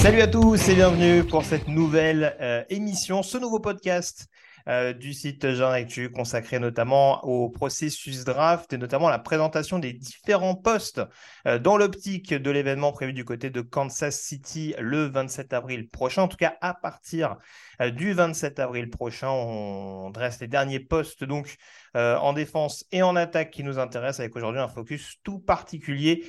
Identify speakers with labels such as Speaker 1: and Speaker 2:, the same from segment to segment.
Speaker 1: Salut à tous et bienvenue pour cette nouvelle euh, émission, ce nouveau podcast euh, du site Jean Actu consacré notamment au processus draft et notamment à la présentation des différents postes euh, dans l'optique de l'événement prévu du côté de Kansas City le 27 avril prochain. En tout cas, à partir euh, du 27 avril prochain, on dresse les derniers postes donc en défense et en attaque qui nous intéressent avec aujourd'hui un focus tout particulier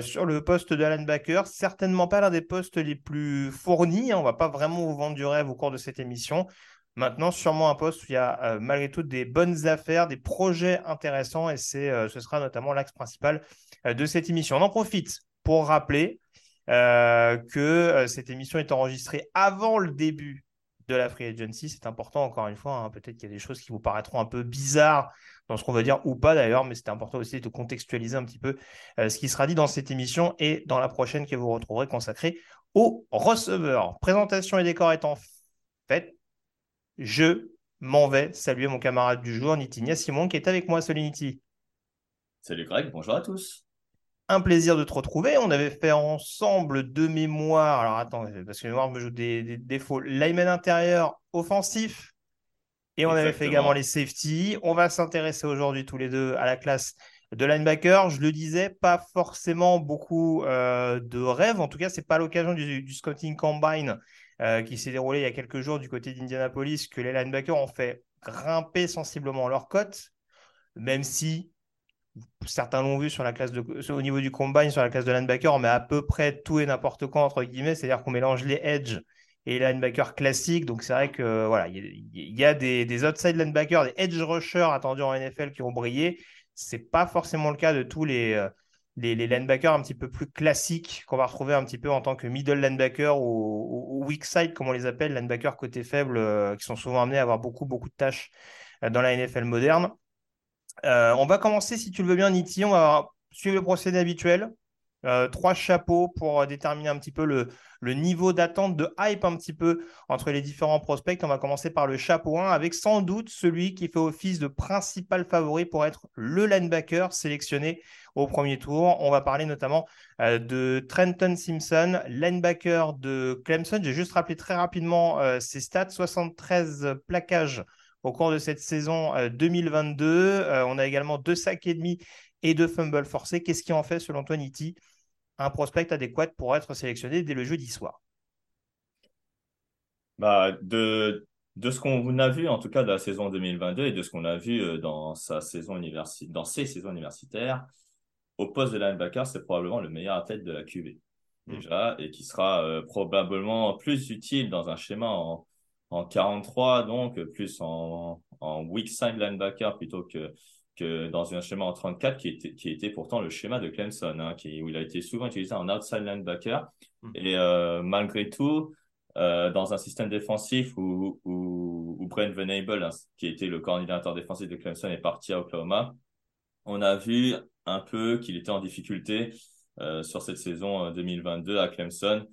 Speaker 1: sur le poste de linebacker. Certainement pas l'un des postes les plus fournis. Hein. On va pas vraiment vous vendre du rêve au cours de cette émission. Maintenant, sûrement un poste où il y a euh, malgré tout des bonnes affaires, des projets intéressants et euh, ce sera notamment l'axe principal euh, de cette émission. On en profite pour rappeler que cette émission est enregistrée avant le début de la Free Agency. C'est important, encore une fois. Hein. Peut-être qu'il y a des choses qui vous paraîtront un peu bizarres dans ce qu'on va dire ou pas d'ailleurs, mais c'est important aussi de contextualiser un petit peu ce qui sera dit dans cette émission et dans la prochaine que vous retrouverez consacrée aux receveurs. Présentation et décor étant faite, je m'en vais saluer mon camarade du jour, Nitinia Simon, qui est avec moi. Salut Niti.
Speaker 2: Salut Greg, bonjour à tous.
Speaker 1: Un plaisir de te retrouver. On avait fait ensemble de mémoire. Alors attends, parce que mémoire me joue des, défauts. L'Ayman intérieur offensif. Et on avait fait également les safety. On va s'intéresser aujourd'hui tous les deux à la classe de linebacker. Je le disais, pas forcément beaucoup euh, de rêves. En tout cas, c'est pas l'occasion du, du, scouting combine euh, qui s'est déroulé il y a quelques jours du côté d'Indianapolis, que les linebackers ont fait grimper sensiblement leur cote, même si certains l'ont vu sur la classe au niveau du combine, sur la classe de linebacker, on met à peu près tout et n'importe quoi, entre guillemets, c'est-à-dire qu'on mélange les edge et les linebackers classiques. Donc c'est vrai que voilà, il y, a des, des outside linebackers, des edge rushers attendus en NFL qui ont brillé. C'est pas forcément le cas de tous les, euh, les, linebackers un petit peu plus classiques qu'on va retrouver un petit peu en tant que middle linebacker ou, weak side, comme on les appelle, linebackers côté faible, euh, qui sont souvent amenés à avoir beaucoup, beaucoup de tâches euh, dans la NFL moderne. Euh, on va commencer, si tu le veux bien, Niti. On va suivre le procédé habituel. Euh, trois chapeaux pour euh, déterminer un petit peu le, niveau d'attente, de hype un petit peu entre les différents prospects. On va commencer par le chapeau 1 avec sans doute celui qui fait office de principal favori pour être le linebacker sélectionné au premier tour. On va parler notamment euh, de Trenton Simpson, linebacker de Clemson. J'ai juste rappelé très rapidement ses stats 73 plaquages au cours de cette saison 2022. on a également deux sacs et demi et deux fumbles forcés. Qu'est-ce qui en fait, selon toi, un prospect adéquat pour être sélectionné dès le jeudi soir
Speaker 2: bah, de, de ce qu'on a vu, en tout cas de la saison 2022 et de ce qu'on a vu euh, dans, sa saison universi dans ses saisons universitaires, au poste de linebacker, c'est probablement le meilleur athlète de la QV mm. déjà, et qui sera euh, probablement plus utile dans un schéma en, en 43, donc plus en, en weak side linebacker plutôt que que dans un schéma en 34 qui était, qui était pourtant le schéma de Clemson, hein, qui, où il a été souvent utilisé en outside linebacker. Mm. Et euh, malgré tout, euh, dans un système défensif où, où, où Brent Venable, hein, qui était le coordinateur défensif de Clemson, est parti à Oklahoma, on a vu un peu qu'il était en difficulté euh, sur cette saison 2022 à Clemson,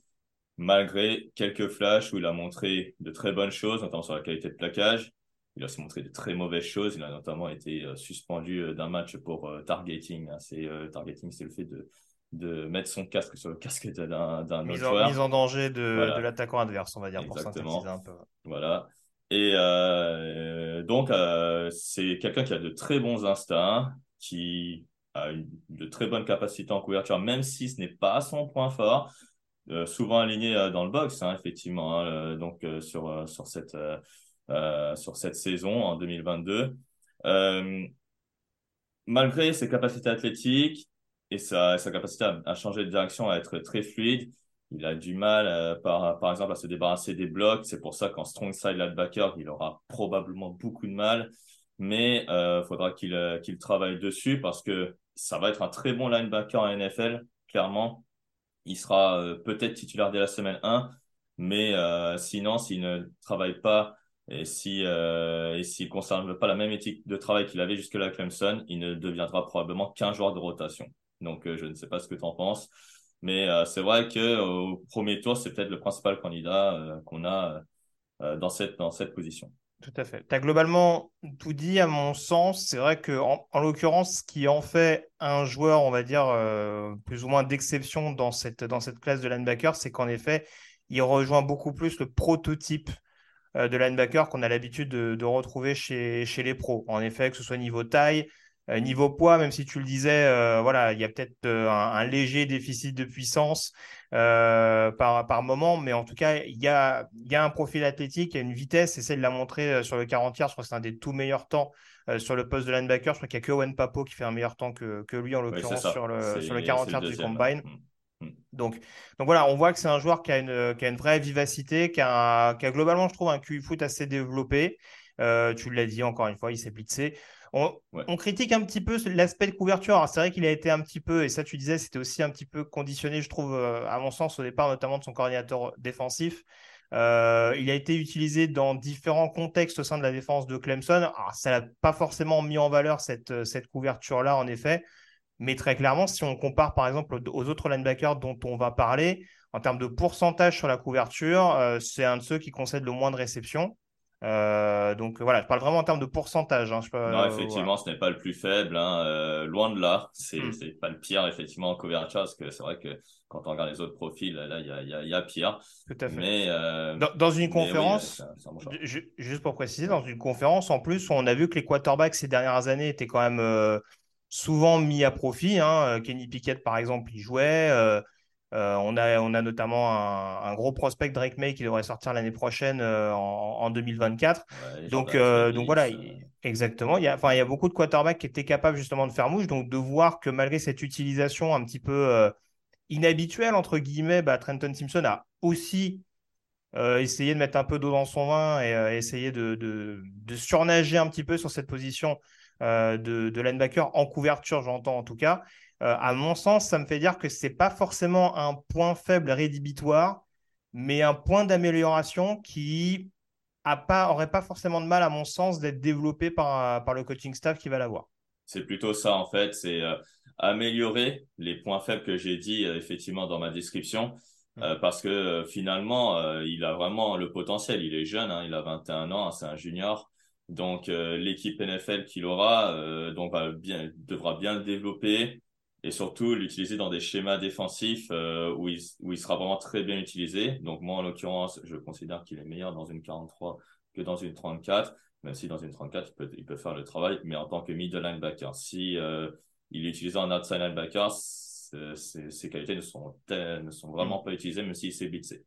Speaker 2: malgré quelques flashs où il a montré de très bonnes choses, notamment sur la qualité de plaquage, il a aussi montré de très mauvaises choses. Il a notamment été euh, suspendu euh, d'un match pour euh, targeting. Hein. C'est targeting, c'est le fait de de mettre son casque sur le casque d'un autre joueur.
Speaker 1: Mise en danger de, de l'attaquant adverse, on va dire, pour synthétiser un peu.
Speaker 2: Voilà. Et euh, donc, euh, c'est quelqu'un qui a de très bons instincts, qui a une, de très bonnes capacités en couverture, même si ce n'est pas son point fort. Euh, souvent aligné dans le box, hein, effectivement. Hein, donc, sur, sur cette euh, sur cette saison en 2022. Euh, malgré ses capacités athlétiques et sa, capacité à, changer de direction, à être très fluide, il a du mal, par, par exemple, à se débarrasser des blocs. C'est pour ça qu'en strong side linebacker, il aura probablement beaucoup de mal. Mais il faudra qu'il travaille dessus parce que ça va être un très bon linebacker en NFL, clairement. Il sera peut-être titulaire dès la semaine 1, mais sinon, s'il ne travaille pas et si euh, et s'il ne conserve pas la même éthique de travail qu'il avait jusque-là à Clemson, il ne deviendra probablement qu'un joueur de rotation. Donc euh, je ne sais pas ce que tu en penses, mais euh, c'est vrai que au premier tour, c'est peut-être le principal candidat euh, qu'on a euh, dans cette dans cette position.
Speaker 1: Tout à fait. Tu as globalement tout dit à mon sens. C'est vrai que en, en l'occurrence, ce qui en fait un joueur, on va dire, euh, plus ou moins d'exception dans cette, dans cette classe de linebacker, c'est qu'en effet, il rejoint beaucoup plus le prototype euh, de linebacker qu'on a l'habitude de, retrouver chez, chez les pros. En effet, que ce soit niveau taille, euh, niveau poids, même si tu le disais, euh, voilà, il y a peut-être un, léger déficit de puissance par, par moment, mais en tout cas, il y a, y a un profil athlétique, il y a une vitesse, et c'est de la montrer sur le 40 tiers. Je crois que c'est un des tout meilleurs temps sur le poste de linebacker. Je crois qu'il n'y a que Owen Papo qui fait un meilleur temps que, que lui, en l'occurrence, sur, le, sur le 40 tiers du combine. Mm. Donc, donc voilà, on voit que c'est un joueur qui a une, qui a une vraie vivacité, qui a, qui a, globalement, je trouve, un QI foot assez développé. Euh, tu l'as dit encore une fois, il s'est blitzé. On, on, critique un petit peu l'aspect de couverture. C'est vrai qu'il a été un petit peu, et ça tu disais, c'était aussi un petit peu conditionné, je trouve, euh, à mon sens, au départ, notamment de son coordinateur défensif. Euh, il a été utilisé dans différents contextes au sein de la défense de Clemson. Alors, ça n'a pas forcément mis en valeur cette, cette couverture-là, en effet. Mais très clairement, si on compare par exemple aux autres linebackers dont on va parler, en termes de pourcentage sur la couverture, euh, c'est un de ceux qui concède le moins de réceptions. Euh, donc voilà, je parle vraiment en termes de pourcentage. Hein,
Speaker 2: non, effectivement, ce n'est pas le plus faible, hein, euh, loin de là. C'est n'est hmm. pas le pire, effectivement, en couverture, parce que c'est vrai que quand on regarde les autres profils, là, il y a, pire.
Speaker 1: Tout à fait. Mais, dans, une conférence, juste pour préciser, dans une conférence, en plus, on a vu que les quarterbacks ces dernières années étaient quand même souvent mis à profit. Hein. Euh, Kenny Pickett, par exemple, il jouait. Euh, euh, on, a, on a notamment un, gros prospect Drake May qui devrait sortir l'année prochaine en, 2024. donc, donc voilà, exactement. Il y, a, il y a beaucoup de quarterbacks qui étaient capables justement de faire mouche. Donc de voir que malgré cette utilisation un petit peu inhabituelle, entre guillemets, bah, Trenton Simpson a aussi essayé de mettre un peu d'eau dans son vin et essayé de, de, de, surnager un petit peu sur cette position euh, de, de, linebacker en couverture, j'entends en tout cas. Euh, à mon sens, ça me fait dire que ce n'est pas forcément un point faible rédhibitoire, mais un point d'amélioration qui a pas, aurait pas forcément de mal, à mon sens, d'être développé par, par le coaching staff qui va l'avoir.
Speaker 2: C'est plutôt ça, en fait. C'est euh, améliorer les points faibles que j'ai dit, effectivement, dans ma description. Mmh. parce que finalement, il a vraiment le potentiel. Il est jeune, hein, il a 21 ans, c'est un junior. Donc euh, l'équipe NFL qu'il aura euh, donc bien, devra bien le développer et surtout l'utiliser dans des schémas défensifs euh, où, il, où il sera vraiment très bien utilisé. Donc moi en l'occurrence, je considère qu'il est meilleur dans une 43 que dans une 34, même si dans une 34 il peut, il peut faire le travail, mais en tant que middle linebacker, si il est utilisé en outside linebacker, ses qualités ne sont, ne sont vraiment mm. pas utilisées même s'il s'est blitzé.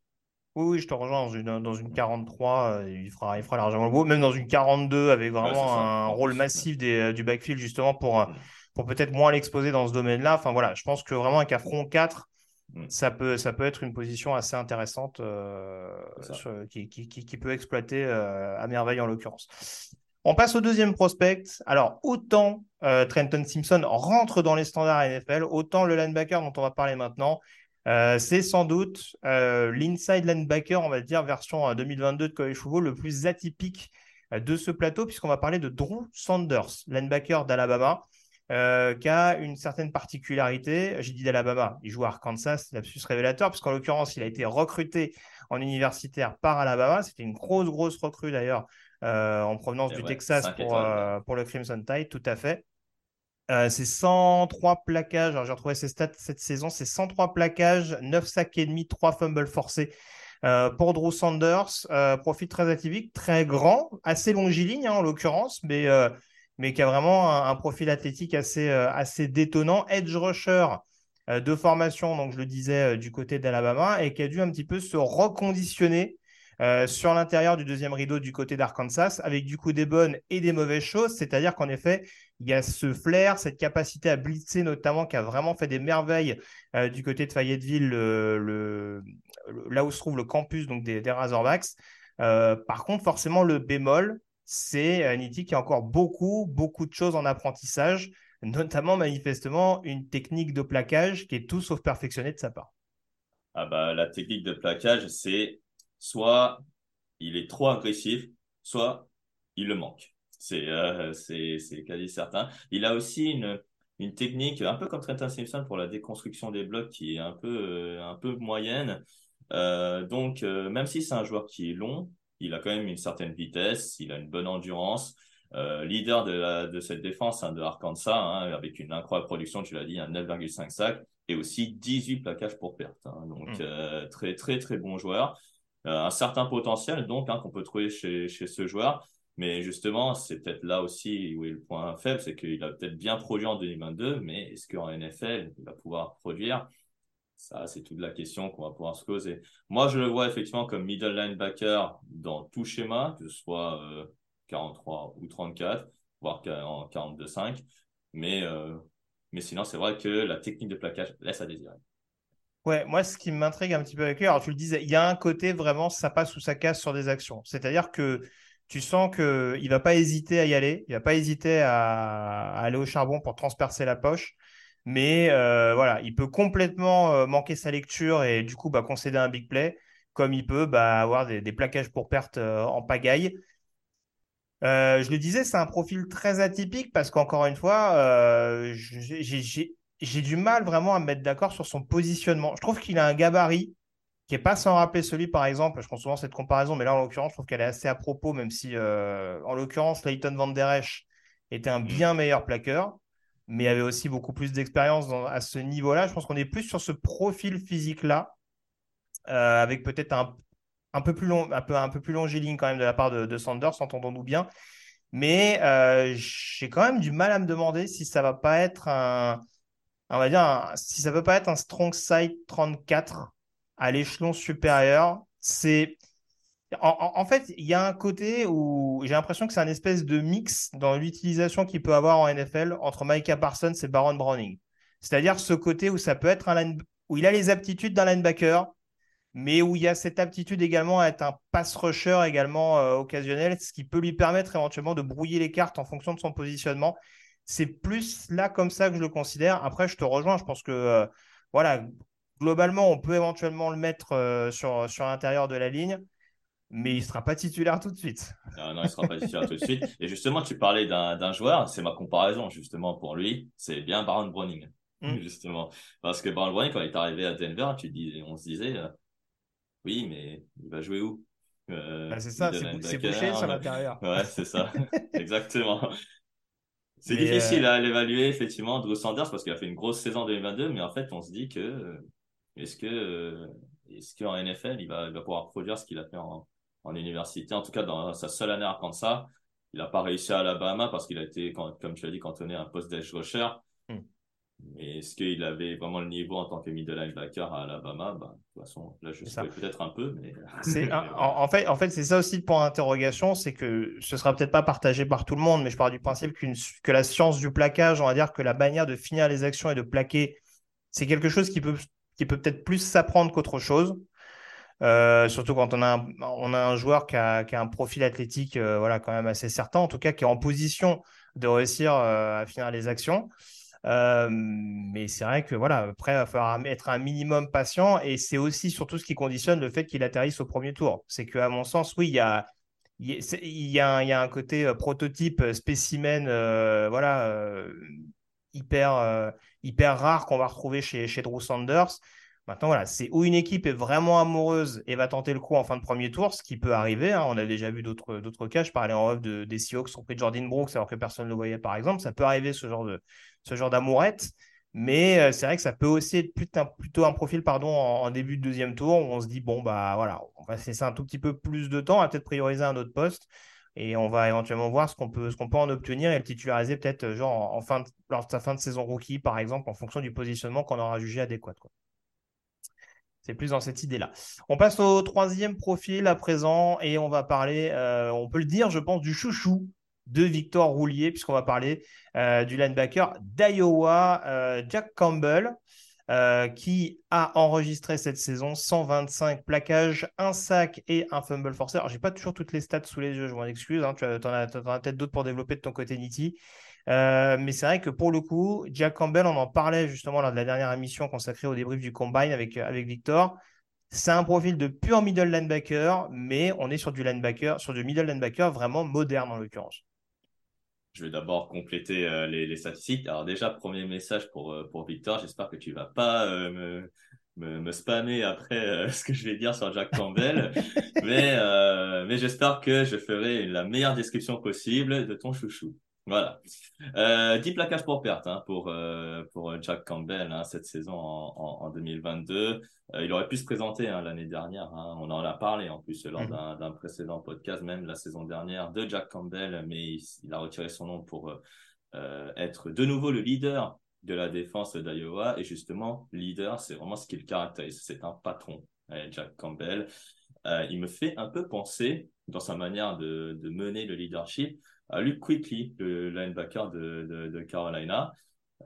Speaker 1: Oui, je te rejoins dans une, dans une 43, euh, il fera, il fera largement le beau, même dans une 42 avec vraiment un rôle massif des, euh, du backfield justement pour, euh, mm. pour peut-être moins l'exposer dans ce domaine-là. Enfin voilà, je pense que vraiment avec un front 4, mm. ça, peut, ça peut être une position assez intéressante qui, qui, qui, peut exploiter à merveille en l'occurrence. On passe au deuxième prospect. Alors, autant Trenton Simpson rentre dans les standards NFL, autant le linebacker dont on va parler maintenant, euh, c'est sans doute euh, l'inside linebacker, on va dire, version 2022 euh, de college football, le plus atypique de ce plateau, puisqu'on va parler de Drew Sanders, linebacker d'Alabama, qui a une certaine particularité. J'ai dit d'Alabama, il joue à Arkansas, lapsus révélateur, puisqu'en l'occurrence, il a été recruté en universitaire par Alabama. C'était une grosse, grosse recrue d'ailleurs en provenance du Texas pour, pour le Crimson Tide, tout à fait. Euh, c'est 103 plaquages. Alors, j'ai retrouvé ces stats cette saison. C'est 103 plaquages, 9 sacs et demi, 3 fumbles forcés. Euh, pour Drew Sanders, euh, profil très atypique, très grand, assez longiligne hein, en l'occurrence, mais, mais qui a vraiment un, profil athlétique assez, assez détonnant. Edge rusher de formation, donc je le disais, du côté d'Alabama, et qui a dû un petit peu se reconditionner sur l'intérieur du deuxième rideau du côté d'Arkansas, avec du coup des bonnes et des mauvaises choses. C'est-à-dire qu'en effet, il y a ce flair, cette capacité à blitzer notamment, qui a vraiment fait des merveilles euh, du côté de Fayetteville, le, là où se trouve le campus donc des, Razorbacks. Euh, par contre, forcément, le bémol, c'est Nitti qui a encore beaucoup, beaucoup de choses en apprentissage, notamment manifestement une technique de plaquage qui est tout sauf perfectionnée de sa part.
Speaker 2: Ah bah, la technique de plaquage, c'est soit il est trop agressif, soit il le manque. C'est euh, quasi certain. Il a aussi une, une technique, un peu comme Trenton Simpson pour la déconstruction des blocs, qui est un peu, euh, un peu moyenne. Euh, donc, euh, même si c'est un joueur qui est long, il a quand même une certaine vitesse, il a une bonne endurance. Leader de, la, de cette défense hein, de Arkansas, hein, avec une incroyable production, tu l'as dit, un 9,5 sacs et aussi 18 plaquages pour perte. Hein. donc, mmh. très, très, très bon joueur. un certain potentiel, donc, hein, qu'on peut trouver chez, chez ce joueur. Mais justement, c'est peut-être là aussi où est le point faible, c'est qu'il a peut-être bien produit en 2022, mais est-ce qu'en NFL, il va pouvoir produire? Ça, c'est toute la question qu'on va pouvoir se poser. Moi, je le vois effectivement comme middle linebacker dans tout schéma, que ce soit 43 euh, ou 34, voire en 42-5. Mais, euh, mais sinon, c'est vrai que la technique de plaquage laisse à désirer.
Speaker 1: Ouais, moi, ce qui m'intrigue un petit peu avec lui, alors tu le disais, il y a un côté vraiment, ça passe ou ça casse sur des actions. C'est-à-dire que tu sens qu'il ne va pas hésiter à y aller, il ne va pas hésiter à, aller au charbon pour transpercer la poche. Mais euh, voilà, il peut complètement euh, manquer sa lecture et du coup bah, concéder un big play, comme il peut bah, avoir des, plaquages pour perte euh, en pagaille. je le disais, c'est un profil très atypique parce qu'encore une fois, j'ai du mal vraiment à me mettre d'accord sur son positionnement. Je trouve qu'il a un gabarit qui n'est pas sans rappeler celui, par exemple, je prends souvent cette comparaison, mais là, en l'occurrence, je trouve qu'elle est assez à propos, même si, euh, en l'occurrence, Leighton Van Der Esch était un mm. bien meilleur plaqueur, mais avait aussi beaucoup plus d'expérience à ce niveau-là. Je pense qu'on est plus sur ce profil physique-là, euh, avec peut-être un, un, peu plus long, un, peu, un peu plus longiligne quand même de la part de, Sanders, entendons-nous bien. Mais euh, j'ai quand même du mal à me demander si ça va pas être un, on va dire, si ça peut pas être un strong side 34 à l'échelon supérieur, c'est. En, fait, il y a un côté où j'ai l'impression que c'est un espèce de mix dans l'utilisation qu'il peut avoir en NFL entre Micah Parsons et Baron Browning. C'est-à-dire ce côté où ça peut être un où il a les aptitudes d'un linebacker, mais où il y a cette aptitude également à être un pass rusher également euh, occasionnel, ce qui peut lui permettre éventuellement de brouiller les cartes en fonction de son positionnement. C'est plus là comme ça que je le considère. Après, je te rejoins. Je pense que euh, voilà, globalement, on peut éventuellement le mettre euh, sur, sur l'intérieur de la ligne, mais il ne sera pas titulaire tout de suite.
Speaker 2: Non, non il ne sera pas titulaire tout de suite. Et justement, tu parlais d'un joueur, c'est ma comparaison justement pour lui, c'est bien Baron Browning. Hmm. Justement. Parce que Baron Browning, quand il est arrivé à Denver, tu dis, on se disait, euh, oui, mais il va jouer où?
Speaker 1: Euh, bah, C'est ça, c'est bouché sur l'intérieur.
Speaker 2: Ouais, c'est ça. Exactement. C'est difficile à l'évaluer, effectivement, Drew Sanders, parce qu'il a fait une grosse saison en 2022, mais en fait, on se dit que est-ce que euh, est-ce qu'en NFL, il va, il va pouvoir produire ce qu'il a fait en, en université En tout cas, dans sa seule année à Arkansas, il n'a pas réussi à Alabama parce qu'il a été, comme tu as dit, cantonné à un poste d'edge rusher. Hmm. Mais est-ce qu'il avait vraiment le niveau en tant que middle linebacker à Alabama? Bah, De toute façon, là, je sais peut-être un peu. Mais...
Speaker 1: en, fait, en fait c'est ça aussi le point d'interrogation c'est que ce sera peut-être pas partagé par tout le monde, mais je pars du principe que la science du plaquage, on va dire que la manière de finir les actions et de plaquer, c'est quelque chose qui peut qui peut peut-être plus s'apprendre qu'autre chose. Euh, surtout quand on a un, on a un joueur qui a, qui a un profil athlétique euh, voilà, quand même assez certain, en tout cas qui est en position de réussir euh, à finir les actions. mais c'est vrai que voilà, après, il va falloir être un minimum patient et c'est aussi surtout ce qui conditionne le fait qu'il atterrisse au premier tour. C'est qu'à mon sens, oui, il y a, il y a, il y a un côté prototype, spécimen, voilà, hyper, hyper rare qu'on va retrouver chez, Drew Sanders. Maintenant, voilà, c'est où une équipe est vraiment amoureuse et va tenter le coup en fin de premier tour, ce qui peut arriver. Hein. On a déjà vu d'autres, cas. Je parlais en off de, des Seahawks qui ont pris Jordan Brooks alors que personne ne le voyait, par exemple. Ça peut arriver, ce genre, d'amourette. Mais euh, c'est vrai que ça peut aussi être plutôt, plutôt un profil pardon, en, début de deuxième tour où on se dit, bon, bah voilà, on va laisser un tout petit peu plus de temps, à peut-être prioriser un autre poste et on va éventuellement voir ce qu'on peut, en obtenir et le titulariser peut-être euh, genre en, fin de, lors de sa fin de saison rookie, par exemple, en fonction du positionnement qu'on aura jugé adéquat. C'est plus dans cette idée-là. On passe au troisième profil à présent et on va parler, euh, on peut le dire, je pense, du chouchou de Victor Roulier, puisqu'on va parler euh, du linebacker d'Iowa, Jack Campbell, qui a enregistré cette saison 125 plaquages, un sac et un fumble forcé. Alors, j'ai pas toujours toutes les stats sous les yeux, je m'en excuse. Hein, tu en as, peut-être d'autres pour développer de ton côté, Niti. Euh, mais c'est vrai que pour le coup, Jack Campbell, on en parlait justement lors de la dernière émission consacrée au débrief du combine avec, euh, avec Victor. C'est un profil de pur middle linebacker, mais on est sur du linebacker, sur du middle linebacker vraiment moderne en l'occurrence.
Speaker 2: Je vais d'abord compléter euh, les, statistiques. Alors déjà, premier message pour, pour Victor, j'espère que tu vas pas me, me, spammer après ce que je vais dire sur Jack Campbell, mais, mais j'espère que je ferai la meilleure description possible de ton chouchou. Voilà. Euh, 10 plaquages pour perte hein, pour, euh, pour Jack Campbell hein, cette saison en, en, 2022. Euh, il aurait pu se présenter hein, l'année dernière. On en a parlé en plus lors mhm. d'un précédent podcast, même la saison dernière, de Jack Campbell, mais il, a retiré son nom pour euh, être de nouveau le leader de la défense d'Iowa. Et justement, leader, c'est vraiment ce qui le caractérise. C'est un patron, Jack Campbell. il me fait un peu penser, dans sa manière de, de mener le leadership, Luke Quickly, le linebacker de, de, Carolina,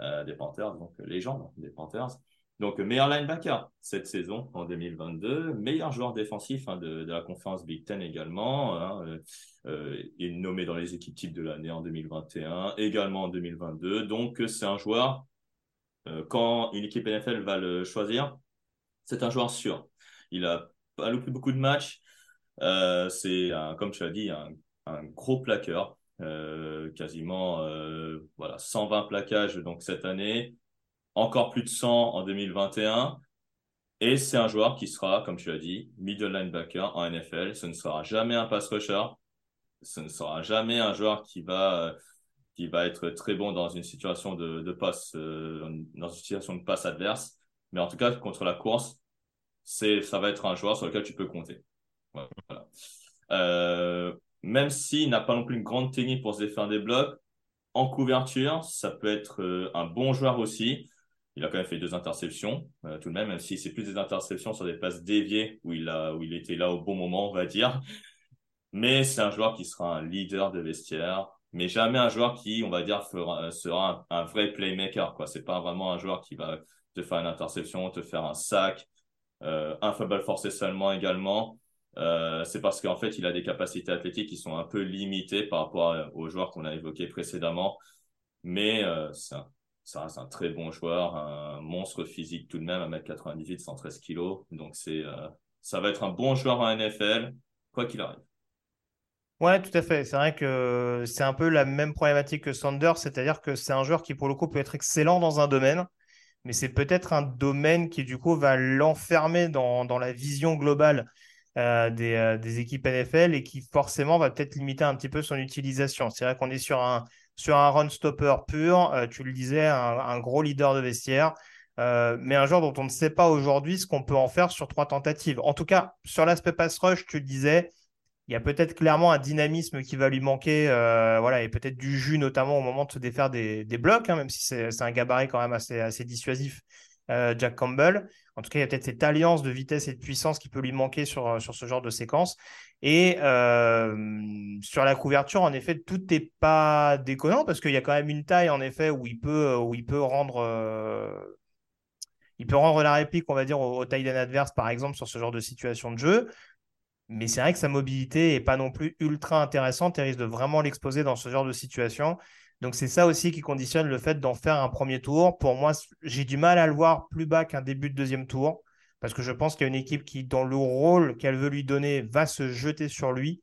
Speaker 2: euh, des Panthers, donc légende des Panthers. Donc, meilleur linebacker cette saison en 2022, meilleur joueur défensif hein, de, de, la conférence Big Ten également. Hein, euh, euh il est nommé dans les équipes types de l'année en 2021, également en 2022. Donc, c'est un joueur, quand une équipe NFL va le choisir, c'est un joueur sûr. Il a pas loupé beaucoup de matchs. C'est, comme tu as dit, un, un gros plaqueur. Euh, quasiment euh, voilà 120 plaquages donc cette année, encore plus de 100 en 2021. Et c'est un joueur qui sera, comme tu as dit, middle linebacker en NFL. Ce ne sera jamais un pass rusher. Ce ne sera jamais un joueur qui va qui va être très bon dans une situation de, passe euh, dans une situation de passe adverse. Mais en tout cas contre la course, c'est ça va être un joueur sur lequel tu peux compter. Voilà. Euh, même s'il n'a pas non plus une grande technique pour se défaire des blocs, en couverture, ça peut être euh, un bon joueur aussi. Il a quand même fait deux interceptions, euh, tout de même, même si c'est plus des interceptions sur des passes déviées où il, a, où il était là au bon moment, on va dire. Mais c'est un joueur qui sera un leader de vestiaire, mais jamais un joueur qui, on va dire, fera, sera un, vrai playmaker. Ce C'est pas vraiment un joueur qui va te faire une interception, te faire un sac, euh, un football forcé seulement également. Euh, c'est parce qu'en fait, il a des capacités athlétiques qui sont un peu limitées par rapport aux joueurs qu'on a évoqués précédemment. Mais euh, ça reste un très bon joueur, un monstre physique tout de même, 1m98, 113 kg. Donc, euh, ça va être un bon joueur en NFL, quoi qu'il arrive.
Speaker 1: Ouais, tout à fait. C'est vrai que c'est un peu la même problématique que Sanders, c'est-à-dire que c'est un joueur qui, pour le coup, peut être excellent dans un domaine, mais c'est peut-être un domaine qui, du coup, va l'enfermer dans, dans la vision globale euh, euh, des, équipes NFL et qui forcément va peut-être limiter un petit peu son utilisation. C'est vrai qu'on est sur un, sur un run stopper pur, euh, tu le disais, un, gros leader de vestiaire, mais un joueur dont on ne sait pas aujourd'hui ce qu'on peut en faire sur trois tentatives. En tout cas, sur l'aspect pass rush, tu le disais, il y a peut-être clairement un dynamisme qui va lui manquer, voilà, et peut-être du jus notamment au moment de se défaire des, blocs, hein, même si c'est un gabarit quand même assez, assez dissuasif, Jack Campbell. En tout cas, il y a peut-être cette alliance de vitesse et de puissance qui peut lui manquer sur, euh, sur ce genre de séquence. Et euh, sur la couverture, en effet, tout n'est pas déconnant parce qu'il y a quand même une taille, en effet, où il peut, où il peut rendre. Euh, il peut rendre la réplique, on va dire, au, au taille d'un adverse, par exemple, sur ce genre de situation de jeu. Mais c'est vrai que sa mobilité n'est pas non plus ultra intéressante et risque de vraiment l'exposer dans ce genre de situation. Donc c'est ça aussi qui conditionne le fait d'en faire un premier tour. Pour moi, j'ai du mal à le voir plus bas qu'un début de deuxième tour, parce que je pense qu'il y a une équipe qui, dans le rôle qu'elle veut lui donner, va se jeter sur lui.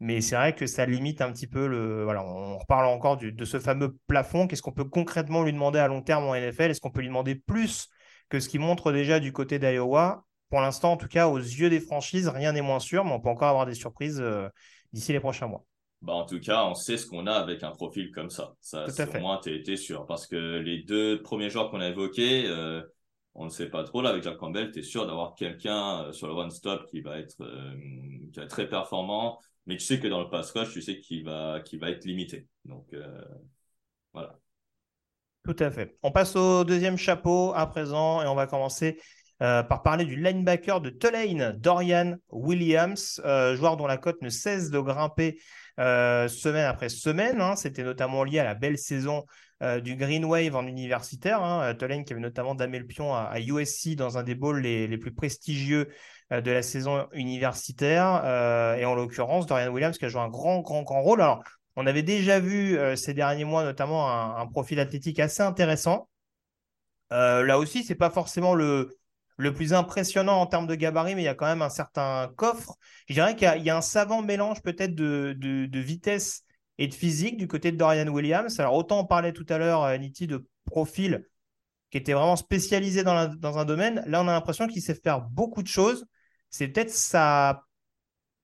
Speaker 1: Mais c'est vrai que ça limite un petit peu le. Voilà, on reparle encore de ce fameux plafond. Qu'est-ce qu'on peut concrètement lui demander à long terme en NFL Est-ce qu'on peut lui demander plus que ce qu'il montre déjà du côté d'Iowa? Pour l'instant, en tout cas, aux yeux des franchises, rien n'est moins sûr, mais on peut encore avoir des surprises euh, d'ici les prochains mois.
Speaker 2: Bah, en tout cas, on sait ce qu'on a avec un profil comme ça. Ça, au moins, tu es, sûr. Parce que les deux premiers joueurs qu'on a évoqués, euh, on ne sait pas trop. Là, avec Jack Campbell, tu es sûr d'avoir quelqu'un euh, sur le one-stop qui, va être, euh, qui va être très performant. Mais tu sais que dans le pass rush, tu sais qu'il va, qu'il va être limité. Donc, voilà.
Speaker 1: Tout à fait. On passe au deuxième chapeau à présent et on va commencer par parler du linebacker de Tulane, Dorian Williams, joueur dont la cote ne cesse de grimper semaine après semaine. Hein. C'était notamment lié à la belle saison du Green Wave en universitaire. Hein. Tulane qui avait notamment damé le pion à, USC dans un des bowls les, plus prestigieux de la saison universitaire. et en l'occurrence, Dorian Williams qui a joué un grand, grand, grand rôle. Alors, on avait déjà vu euh, ces derniers mois notamment un, profil athlétique assez intéressant. Euh, là aussi, ce n'est pas forcément le, le plus impressionnant en termes de gabarit, mais il y a quand même un certain coffre. Je dirais qu'il y, a un savant mélange peut-être de, vitesse et de physique du côté de Dorian Williams. Alors autant on parlait tout à l'heure, euh, Niti, de profil qui était vraiment spécialisé dans, un domaine. Là, on a l'impression qu'il sait faire beaucoup de choses. C'est peut-être sa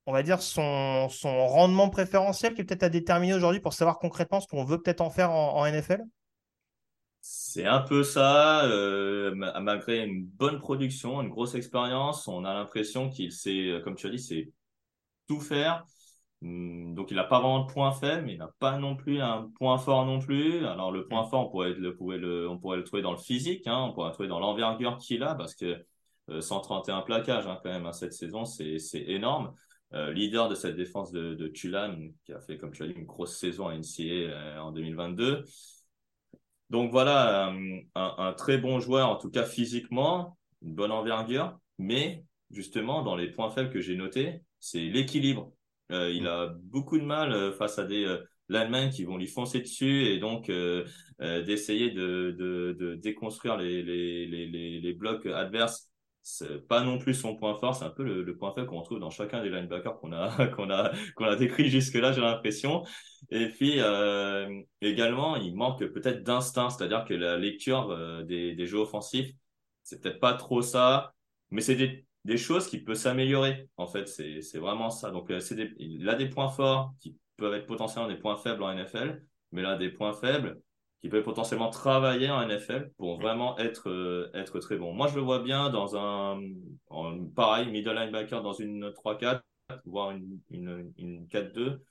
Speaker 1: on va dire, son rendement préférentiel qui est peut-être à déterminer aujourd'hui pour savoir concrètement ce qu'on veut peut-être en faire en, NFL
Speaker 2: C'est un peu ça. Euh, malgré une bonne production, une grosse expérience, on a l'impression qu'il sait, euh, comme tu as dit, c'est tout faire. Hum, donc, il n'a pas vraiment de point faible, mais il n'a pas non plus un point fort non plus. Alors, le point fort, on pourrait le, le, on pourrait le trouver dans le physique, hein, on pourrait le trouver dans l'envergure qu'il a, parce que 131 euh, plaquages hein, quand même à hein, cette saison, c'est énorme. Euh, leader de cette défense de, de Tulane, qui a fait, comme tu as dit, une grosse saison à NCA euh, en 2022. Donc voilà, euh, un, très bon joueur, en tout cas physiquement, une bonne envergure, mais justement, dans les points faibles que j'ai notés, c'est l'équilibre. il a beaucoup de mal face à des linemen qui vont lui foncer dessus et donc d'essayer de, de, de, déconstruire les, les, les, les blocs adverses c'est pas non plus son point fort, c'est un peu le, point faible qu'on trouve dans chacun des linebackers qu'on a qu'on a qu'on a décrit jusque-là, j'ai l'impression. Et puis euh, également, il manque peut-être d'instinct, c'est-à-dire que la lecture euh, des, des jeux offensifs, c'est peut-être pas trop ça, mais c'est des, choses qui peuvent s'améliorer. En fait, c'est vraiment ça. Donc euh, il a des points forts qui peuvent être potentiellement des points faibles en NFL, mais là des points faibles qui peut potentiellement travailler en NFL pour vraiment être, euh, être très bon. Moi, je le vois bien dans un, pareil, middle linebacker dans une 3-4, voire une, une, une 4-2,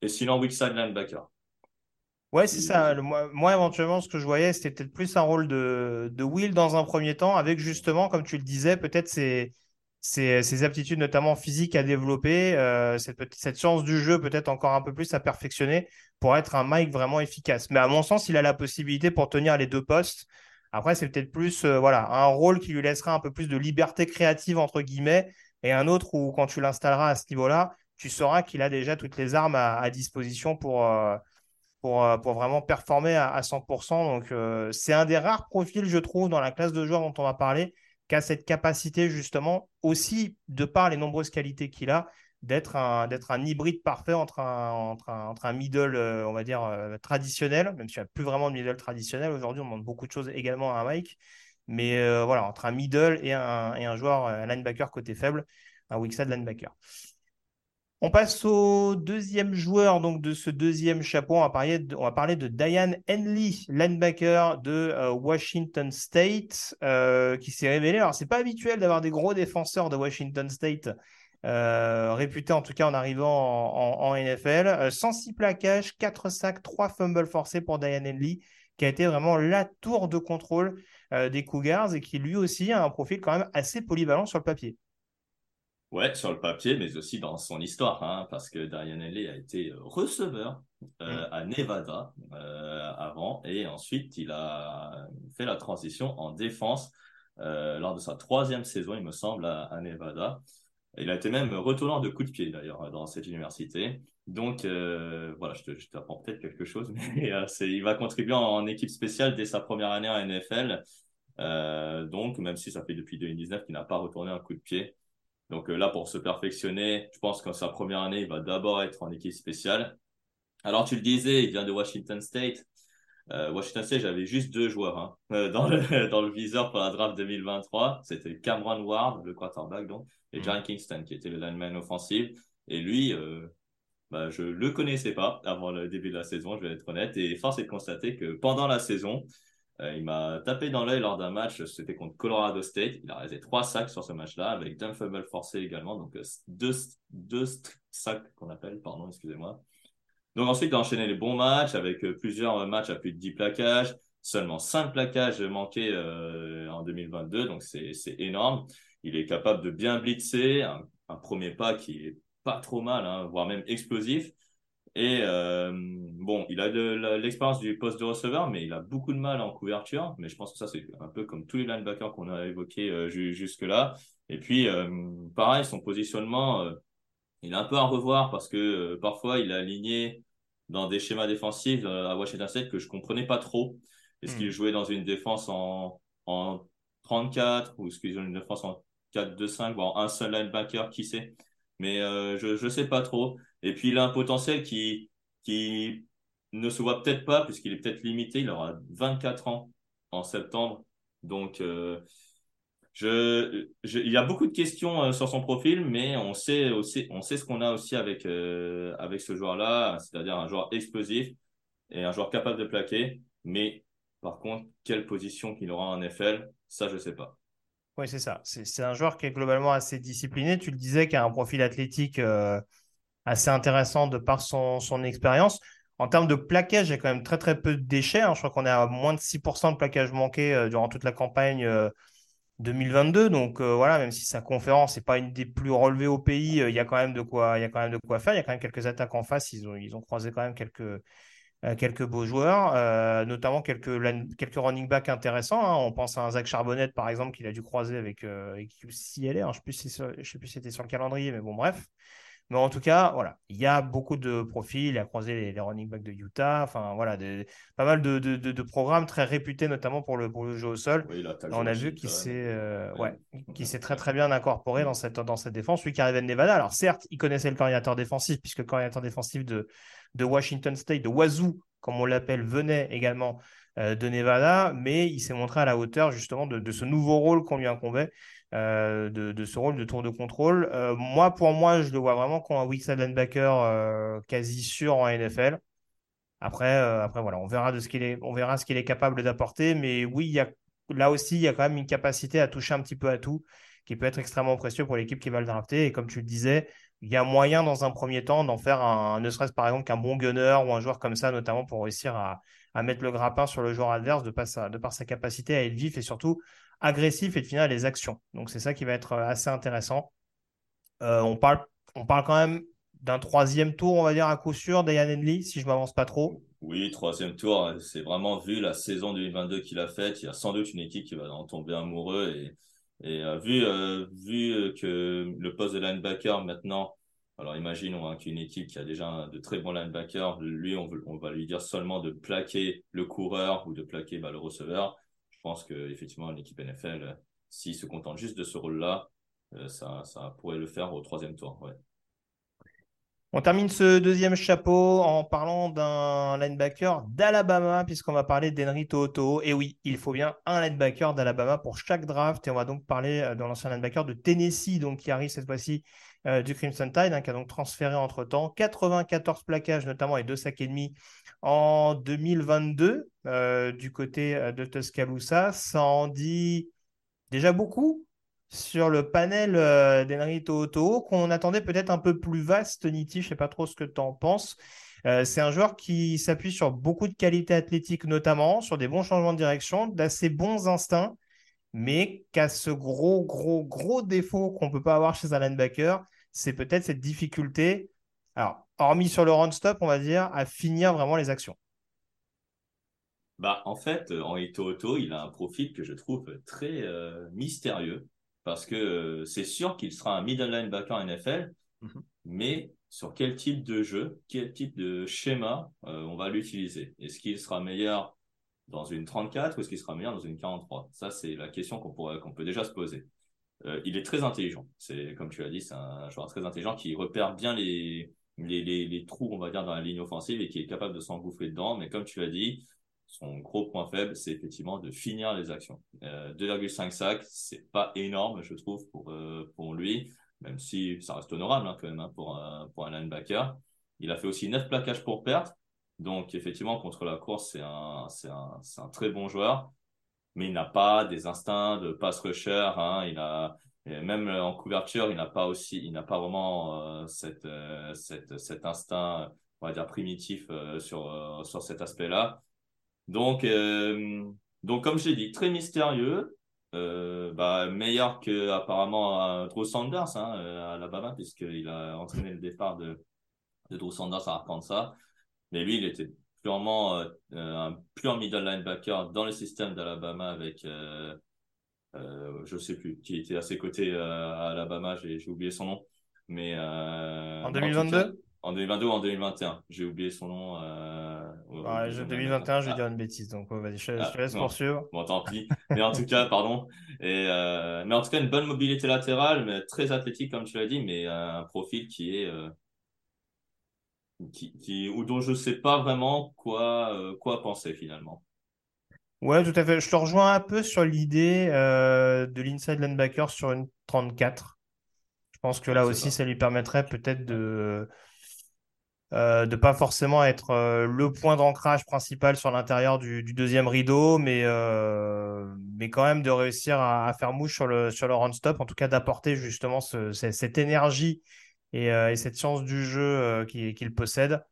Speaker 2: et sinon weak side linebacker.
Speaker 1: Ouais, c'est ça. moi, éventuellement, ce que je voyais, c'était peut-être plus un rôle de, de Will dans un premier temps, avec justement, comme tu le disais, peut-être c'est ses, aptitudes notamment physiques à développer, euh, cette, cette chance du jeu peut-être encore un peu plus à perfectionner pour être un Mike vraiment efficace. Mais à mon sens, il a la possibilité pour tenir les deux postes. Après, c'est peut-être plus euh, voilà, un rôle qui lui laissera un peu plus de liberté créative, entre guillemets, et un autre où, quand tu l'installeras à ce niveau-là, tu sauras qu'il a déjà toutes les armes à, disposition pour, euh, pour, pour, vraiment performer à, à 100%. Donc, c'est un des rares profils, je trouve, dans la classe de joueurs dont on va parler, qui a cette capacité justement aussi, de par les nombreuses qualités qu'il a, d'être un, hybride parfait entre un, entre un, middle, euh, on va dire, euh, traditionnel, même s'il n'y a plus vraiment de middle traditionnel. Aujourd'hui, on demande beaucoup de choses également à un Mike. Mais euh, voilà, entre un middle et un, joueur, linebacker côté faible, un side linebacker. On passe au deuxième joueur donc de ce deuxième chapeau. On va parler de, Diane Henley, linebacker de euh, Washington State, euh, qui s'est révélé. Alors, c'est pas habituel d'avoir des gros défenseurs de Washington State, euh, réputés en tout cas en arrivant en, NFL. 106 plaquages, 4 sacs, 3 fumbles forcés pour Diane Henley, qui a été vraiment la tour de contrôle des Cougars et qui lui aussi a un profil quand même assez polyvalent sur le papier.
Speaker 2: Ouais, sur le papier, mais aussi dans son histoire, hein, parce que Darian Henley a été euh, receveur euh, mm. à Nevada euh, avant, et ensuite il a fait la transition en défense lors de sa troisième saison, il me semble, à, Nevada. Il a été même retournant de coups de pied d'ailleurs dans cette université. Donc voilà, je t'apprends peut-être quelque chose, mais il va contribuer en, équipe spéciale dès sa première année en NFL. donc même si ça fait depuis 2019 qu'il n'a pas retourné un coup de pied. Donc euh, là, pour se perfectionner, je pense qu'en sa première année, il va d'abord être en équipe spéciale. Alors, tu le disais, il vient de Washington State. Euh, Washington State, j'avais juste deux joueurs hein, euh, dans, le, dans le viseur pour la draft 2023. C'était Cameron Ward, le quarterback, donc, et John Kingston, qui était le lineman offensif. Et lui, euh, bah, je le connaissais pas avant le début de la saison, je vais être honnête. Et force est de constater que pendant la saison, il m'a tapé dans l'œil lors d'un match, c'était contre Colorado State. Il a réalisé trois sacs sur ce match-là, avec d'un fumble forcé également, donc euh, deux, sacs qu'on appelle, pardon, excusez-moi. Donc ensuite, il a enchaîné les bons matchs avec euh, plusieurs matchs à plus de 10 plaquages. seulement 5 plaquages manqués en 2022, donc c'est énorme. Il est capable de bien blitzer, un, un premier pas qui est pas trop mal, hein, voire même explosif. Et euh, bon, il a de l'expérience du poste de receveur, mais il a beaucoup de mal en couverture. Mais je pense que ça, c'est un peu comme tous les linebackers qu'on a évoqués euh, jusque-là. Et puis, euh, pareil, son positionnement, il est un peu à revoir parce que parfois, il est aligné dans des schémas défensifs à Washington State que je comprenais pas trop. Est-ce qu'il hmm. jouait dans une défense en, en 34 ou est-ce qu'ils ont une défense en 4-2-5, voire un seul linebacker, qui sait Mais je ne sais pas trop. Et puis, il a un potentiel qui, qui ne se voit peut-être pas, puisqu'il est peut-être limité. Il aura 24 ans en septembre. Donc, euh, il y a beaucoup de questions euh, sur son profil, mais on sait, aussi, on sait ce qu'on a aussi avec, euh, avec ce joueur-là, c'est-à-dire un joueur explosif et un joueur capable de plaquer. Mais par contre, quelle position qu'il aura en NFL, ça, je ne sais pas.
Speaker 1: Oui, c'est ça. C'est un joueur qui est globalement assez discipliné. Tu le disais, qui a un profil athlétique assez intéressant de par son, son expérience. En termes de plaquage, il y a quand même très très peu de déchets. Hein. Je crois qu'on est à moins de 6% de plaquage manqué euh, durant toute la campagne 2022. Euh, Donc euh, voilà, même si sa conférence n'est pas une des plus relevées au pays, il y a quand même de quoi, il y a quand même de quoi faire. Il y a quand même quelques attaques en face. Ils ont, ils ont croisé quand même quelques, quelques beaux joueurs, notamment quelques, quelques running backs intéressants. Hein. On pense à un Zach Charbonnet par exemple qu'il a dû croiser avec, avec UCLA. Hein. Je ne sais plus si c'était sur le calendrier, mais bon bref. Mais en tout cas, voilà, il y a beaucoup de profils. Il a croisé les, running backs de Utah. Enfin, voilà, pas mal de, de, de, programmes très réputés, notamment pour le, pour le jeu au sol. on a vu qu'il s'est euh, ouais, s'est très, très bien incorporé dans cette, dans cette défense. Lui qui arrivait de Nevada. Alors, certes, il connaissait le coordinateur défensif, puisque le coordinateur défensif de, de Washington State, de Wazoo, comme on l'appelle, venait également euh, de Nevada, mais il s'est montré à la hauteur justement de, de ce nouveau rôle qu'on lui incombait euh, de, ce rôle de tour de contrôle. Euh, moi, pour moi, je le vois vraiment comme un weak side euh, quasi sûr en NFL. Après, après voilà, on verra, de ce qu'il est, on verra ce qu'il est capable d'apporter. Mais oui, là aussi, il y a quand même une capacité à toucher un petit peu à tout qui peut être extrêmement précieux pour l'équipe qui va le drafter. Et comme tu le disais, il y a moyen dans un premier temps d'en faire un, ne serait-ce par exemple qu'un bon gunner ou un joueur comme ça, notamment pour réussir à, mettre le grappin sur le joueur adverse de par sa capacité à être vif et surtout agressif et de finir les actions. Donc c'est ça qui va être euh, assez intéressant. Euh, on, parle, on parle quand même d'un troisième tour, on va dire à coup sûr, Dayan Henley, si je m'avance pas trop.
Speaker 2: Oui, troisième tour, hein, c'est vraiment vu la saison 2022 qu'il a faite. Il y a sans doute une équipe qui va en tomber amoureux. Et, euh, vu, vu que le poste de linebacker maintenant, alors imaginons hein, qu'une équipe qui a déjà de très bons linebackers, lui, on, on, va lui dire seulement de plaquer le coureur ou de plaquer bah, le receveur pense qu'effectivement, l'équipe NFL, euh, s'il se contente juste de ce rôle-là, euh, ça, pourrait le faire au troisième tour.
Speaker 1: On termine ce deuxième chapeau en parlant d'un linebacker d'Alabama, puisqu'on va parler d'Henry Toto. Et oui, il faut bien un linebacker d'Alabama pour chaque draft. Et on va donc parler euh, de l'ancien linebacker de Tennessee, donc qui arrive cette fois-ci du Crimson Tide, hein, qui a donc transféré entre temps 94 plaquages, notamment et deux sacs et demi en 2022 euh, du côté euh, de Tuscaloosa. Ça en dit déjà beaucoup sur le panel euh, d'Henry Toto, qu'on attendait peut-être un peu plus vaste, Niti. Je ne sais pas trop ce que tu en penses. c'est un joueur qui s'appuie sur beaucoup de qualités athlétiques, notamment sur des bons changements de direction, d'assez bons instincts, mais qu'à ce gros, gros, gros défaut qu'on ne peut pas avoir chez un linebacker, c'est peut-être cette difficulté. Alors, hormis sur le run-stop, on va dire, à finir vraiment les actions
Speaker 2: bah, En fait, euh, en Ito il a un profil que je trouve très euh, mystérieux parce que euh, c'est sûr qu'il sera un middle linebacker NFL, mhm. mais sur quel type de jeu, quel type de schéma on va l'utiliser? Est-ce qu'il sera meilleur dans une 34 ou est-ce qu'il sera meilleur dans une 43 Ça, c'est la question qu'on qu'on peut déjà se poser. Il est très intelligent. C'est comme tu l'as dit, c'est un joueur très intelligent qui repère bien les, trous, on va dire, dans la ligne offensive et qui est capable de s'engouffrer dedans. Mais comme tu l'as dit, son gros point faible, c'est effectivement de finir les actions. Euh, 2,5 sacs, c'est pas énorme, je trouve, pour, euh, lui, même si ça reste honorable hein, quand même hein, pour, un, pour linebacker. Il a fait aussi 9 plaquages pour perte. Donc, effectivement, contre la course, c'est un, très bon joueur. Mais il n'a pas des instincts de pass rusher. Hein. Il a, même en couverture, il n'a pas aussi, il n'a pas vraiment euh, euh, cet instinct, on va dire primitif euh, sur sur cet aspect-là. Donc, donc comme je l'ai dit, très mystérieux. bah, meilleur que apparemment Drew Sanders hein, à Alabama puisqu'il a entraîné le départ de, de Drew Sanders à Arkansas mais lui il était purement un pur middle linebacker dans le système d'Alabama avec euh, je sais plus, qui était à ses côtés euh, à Alabama, j'ai oublié son nom. Mais,
Speaker 1: euh, en 2022
Speaker 2: En 2022 ou en 2021, j'ai oublié son nom.
Speaker 1: Ouais, 2021, je vais dire une bêtise, donc vas-y, je, te laisse poursuivre.
Speaker 2: Bon, tant pis. Mais en tout cas, pardon. Et, mais en tout cas, une bonne mobilité latérale, mais très athlétique, comme tu l'as dit, mais un profil qui est. qui, qui, ou dont je ne sais pas vraiment quoi, quoi penser finalement.
Speaker 1: Ouais, tout à fait. Je te rejoins un peu sur l'idée euh, de l'inside linebacker sur une 34. Je pense que là aussi, ça. lui permettrait peut-être de ne euh, pas forcément être euh, le point d'ancrage principal sur l'intérieur du, deuxième rideau, mais, mais quand même de réussir à, faire mouche sur le, sur le run-stop, en tout cas d'apporter justement cette énergie et, cette science du jeu qu'il possède.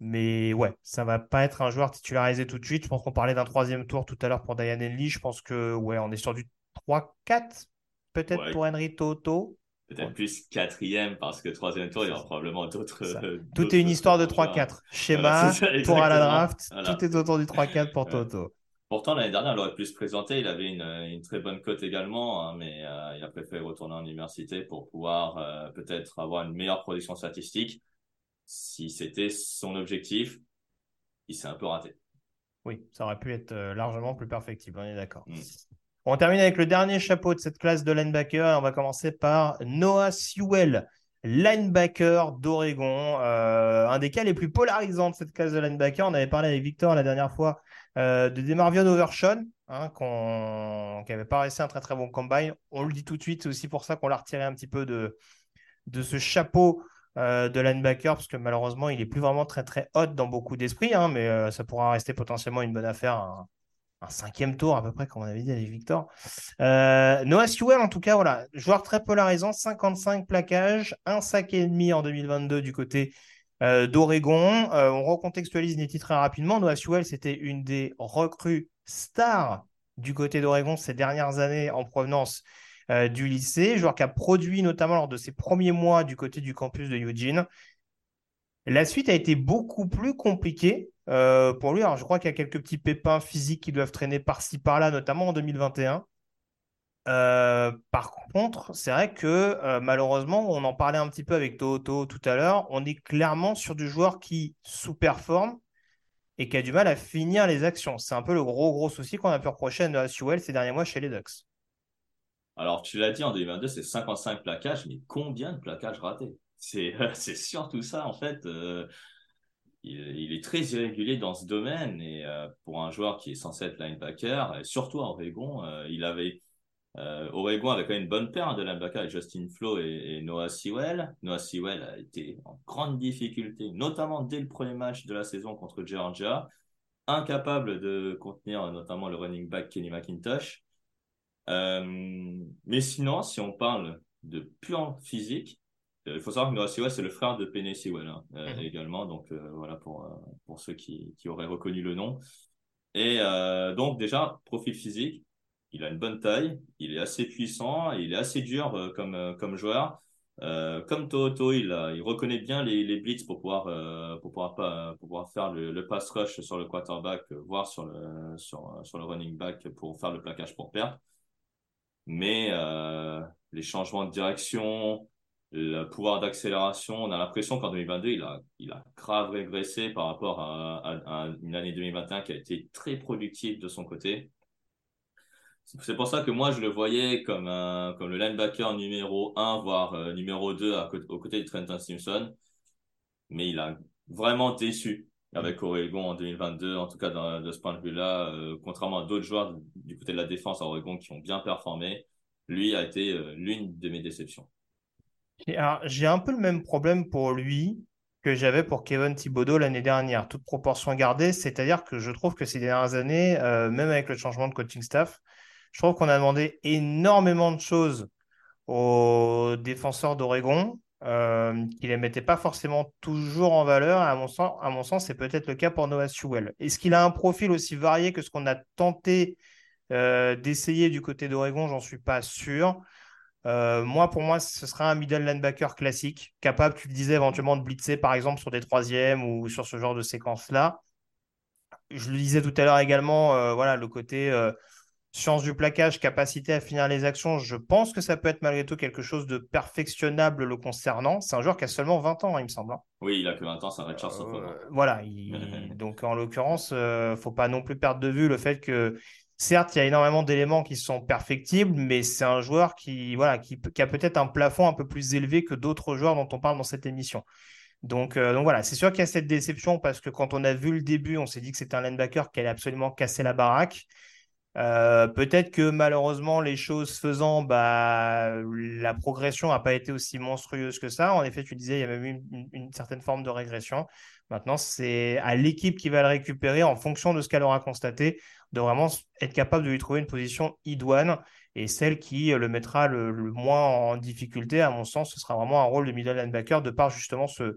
Speaker 1: Mais ouais, ça va pas être un joueur titularisé tout de suite. Je pense qu'on parlait d'un troisième tour tout à l'heure pour Diane Henley. Je pense que ouais, on est sur du 3-4, peut-être pour Henry Toto.
Speaker 2: Peut-être plus quatrième parce que troisième tour, il y aura probablement d'autres. Euh,
Speaker 1: tout est une histoire de 3-4. Schéma, tour à la draft, tout est autour du 3-4 pour Toto.
Speaker 2: Pourtant, l'année dernière, il aurait pu se présenter. Il avait une, une très bonne cote également, hein, mais euh, il a préféré retourner en université pour pouvoir euh, peut-être avoir une meilleure production statistique si c'était son objectif, il s'est un peu raté.
Speaker 1: Oui, ça aurait pu être euh, largement plus perfectible, on est d'accord. Mm. On termine avec le dernier chapeau de cette classe de linebacker. On va commencer par Noah Sewell, linebacker d'Oregon. Euh, un des cas les plus polarisants de cette classe de linebacker. On avait parlé avec Victor la dernière fois euh, de Demarvion Overshawn, hein, qui n'avait pas réussi un très très bon combine. On le dit tout de suite, c'est aussi pour ça qu'on l'a retiré un petit peu de, de ce chapeau euh, de linebacker, parce que malheureusement, il est plus vraiment très très hot dans beaucoup d'esprits, hein, mais euh, ça pourra rester potentiellement une bonne affaire, un, cinquième tour à peu près, comme on avait dit avec Victor. Noah Sewell, en tout cas, voilà, joueur très polarisant, 55 plaquages, un sac et demi en 2022 du côté d'Oregon. on recontextualise Netty très rapidement. Noah Sewell, c'était une des recrues stars du côté d'Oregon ces dernières années en provenance euh, du lycée, joueur qui a produit notamment lors de ses premiers mois du côté du campus de Eugene. La suite a été beaucoup plus compliquée euh, pour lui. Alors, je crois qu'il y a quelques petits pépins physiques qui doivent traîner par-ci par-là, notamment en 2021. Euh, par contre, c'est vrai que malheureusement, on en parlait un petit peu avec Toto tout à l'heure, on est clairement sur du joueur qui sous-performe et qui a du mal à finir les actions. C'est un peu le gros gros souci qu'on a pu reprocher à Noah Sewell ces derniers mois chez les Ducks.
Speaker 2: Alors, tu l'as dit, en 2022, c'est 55 plaquages, mais combien de plaquages ratés? C'est c'est surtout ça, en fait. Euh, il, est très irrégulier dans ce domaine, et euh, pour un joueur qui est censé être linebacker, surtout Oregon, euh, il avait... Oregon avait quand même une bonne paire de linebackers avec Justin Flo et, Noah Sewell. Noah Sewell a été en grande difficulté, notamment dès le premier match de la saison contre Georgia, incapable de contenir notamment le running back Kenny McIntosh. Euh, mais sinon, si on parle de pur physique, euh, il faut savoir que Noah Sewell, c'est le frère de Penny Sewell hein, euh, mhm. également. Donc voilà pour, pour ceux qui, qui, auraient reconnu le nom. Et donc déjà, profil physique, il a une bonne taille, il est assez puissant, il est assez dur comme, comme joueur. comme Toto, il, il reconnaît bien les, blitz pour pouvoir, pour pouvoir, pas, pour pouvoir faire le, pass rush sur le quarterback, voire sur le, sur, le running back pour faire le plaquage pour perdre mais euh, les changements de direction, le pouvoir d'accélération, on a l'impression qu'en 2022, il a, il a grave régressé par rapport à, une année 2021 qui a été très productive de son côté. C'est pour ça que moi, je le voyais comme, un, comme le linebacker numéro 1, voire euh, numéro 2 à, aux côtés de Trenton Simpson. Mais il a vraiment déçu avec Oregon en 2022, en tout cas de ce point de vue-là, euh, contrairement à d'autres joueurs du côté de la défense à Oregon qui ont bien performé, lui a été euh, l'une de mes déceptions.
Speaker 1: J'ai un peu le même problème pour lui que j'avais pour Kevin Thibodeau l'année dernière, toute proportion gardée, c'est-à-dire que je trouve que ces dernières années, même avec le changement de coaching staff, je trouve qu'on a demandé énormément de choses aux défenseurs d'Oregon euh, ne mettait pas forcément toujours en valeur. À mon sens, à mon sens c'est peut-être le cas pour Noah Sewell. Est-ce qu'il a un profil aussi varié que ce qu'on a tenté euh, d'essayer du côté d'Oregon? J'en suis pas sûr. Euh, moi, pour moi, ce sera un middle linebacker classique, capable, tu le disais, éventuellement de blitzer, par exemple, sur des troisièmes ou sur ce genre de séquence-là. Je le disais tout à l'heure également, voilà, le côté science du plaquage, capacité à finir les actions, je pense que ça peut être malgré tout quelque chose de perfectionnable le concernant. C'est un joueur qui a seulement 20 ans, il me semble. Hein.
Speaker 2: Oui, il a que 20 ans, c'est un Richard euh,
Speaker 1: Voilà, donc en l'occurrence, euh, faut pas non plus perdre de vue le fait que certes, il y a énormément d'éléments qui sont perfectibles, mais c'est un joueur qui, voilà, qui, a peut-être un plafond un peu plus élevé que d'autres joueurs dont on parle dans cette émission. Donc, euh, donc voilà, c'est sûr qu'il y a cette déception parce que quand on a vu le début, on s'est dit que c'était un linebacker qui allait absolument casser la baraque. Euh, peut-être que malheureusement, les choses faisant, bah, la progression n'a pas été aussi monstrueuse que ça. En effet, tu disais, il y a même eu une, certaine forme de régression. Maintenant, c'est à l'équipe qui va le récupérer en fonction de ce qu'elle aura constaté, de vraiment être capable de lui trouver une position idoine et celle qui le mettra le, moins en difficulté. À mon sens, ce sera vraiment un rôle de middle linebacker de par justement ce,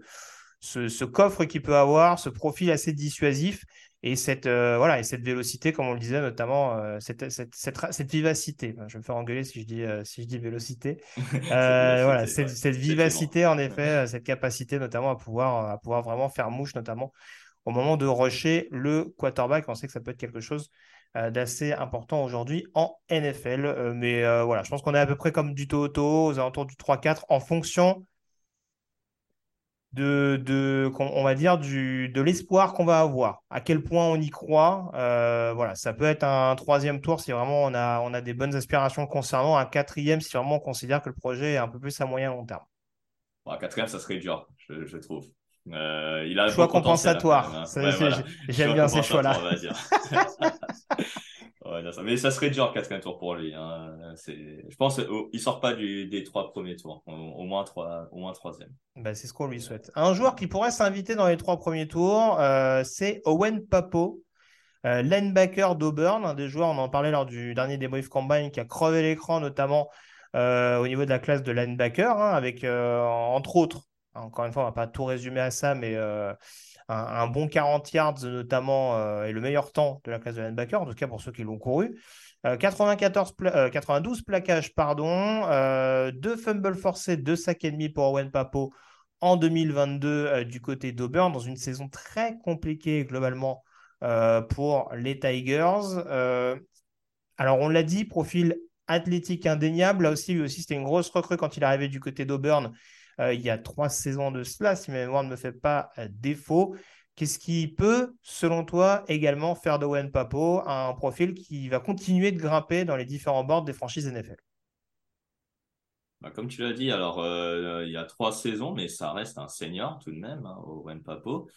Speaker 1: ce, ce coffre qu'il peut avoir, ce profil assez dissuasif et cette, euh, voilà, et cette vélocité, comme on le disait, notamment euh, cette, cette, cette, vivacité. Je vais me faire engueuler si je dis, euh, si je dis vélocité. voilà, cette, cette vivacité, en effet, cette capacité notamment à pouvoir, à pouvoir vraiment faire mouche, notamment au moment de rusher le quarterback. On sait que ça peut être quelque chose d'assez important aujourd'hui en NFL. mais voilà, je pense qu'on est à peu près comme du Toto, aux alentours du 3-4, en fonction de, de on va dire du, de l'espoir qu'on va avoir, à quel point on y croit. Euh, voilà, ça peut être un troisième tour si vraiment on a, on a des bonnes aspirations concernant, un quatrième si vraiment on considère que le projet est un peu plus à moyen long terme.
Speaker 2: un quatrième, ça serait dur, je, je trouve. Euh, il a
Speaker 1: choix compensatoire. Hein. J'aime bien ces choix-là.
Speaker 2: mais ça serait dur quatrième tour pour lui. Hein. Je pense qu'il ne sort pas des trois premiers tours, au, moins troisième.
Speaker 1: Bah, c'est ce qu'on lui souhaite. Un joueur qui pourrait s'inviter dans les trois premiers tours, euh, c'est Owen Papo, euh, linebacker d'Auburn, un des joueurs, on en parlait lors du dernier débrief combine, qui a crevé l'écran notamment euh, au niveau de la classe de linebacker, hein, avec entre autres, encore une fois, on ne va pas tout résumer à ça, mais un, bon 40 yards notamment euh, et le meilleur temps de la classe de linebacker, en tout cas pour ceux qui l'ont couru. 94 92 euh, plaquages, pardon, euh, deux fumbles forcés, deux sacs et demi pour Owen Papo en 2022 du côté d'Auburn, dans une saison très compliquée globalement pour les Tigers. alors on l'a dit, profil athlétique indéniable. Là aussi, lui aussi, c'était une grosse recrue quand il est arrivé du côté d'Auburn. Euh, il y a trois saisons de cela, si ma mémoire ne me fait pas euh, défaut. Qu'est-ce qui peut, selon toi, également faire de Owen Papo un profil qui va continuer de grimper dans les différents boards des franchises NFL
Speaker 2: bah, comme tu l'as dit, alors euh, il y a trois saisons, mais ça reste un senior tout de même, hein, Owen Papo.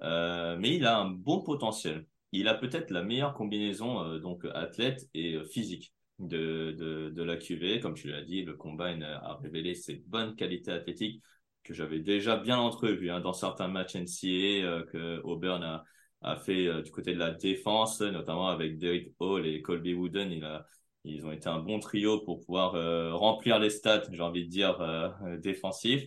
Speaker 2: mais il a un bon potentiel. Il a peut-être la meilleure combinaison donc athlète et physique de, de, de la QV. Comme tu l'as dit, le combine a révélé ses bonnes qualités athlétiques que j'avais déjà bien entrevues hein, dans certains matchs NCA euh, que Auburn a, a fait euh, du côté de la défense, notamment avec Derek Hall et Colby Wooden. Il a, ils ont été un bon trio pour pouvoir euh, remplir les stats, j'ai envie de dire, défensifs.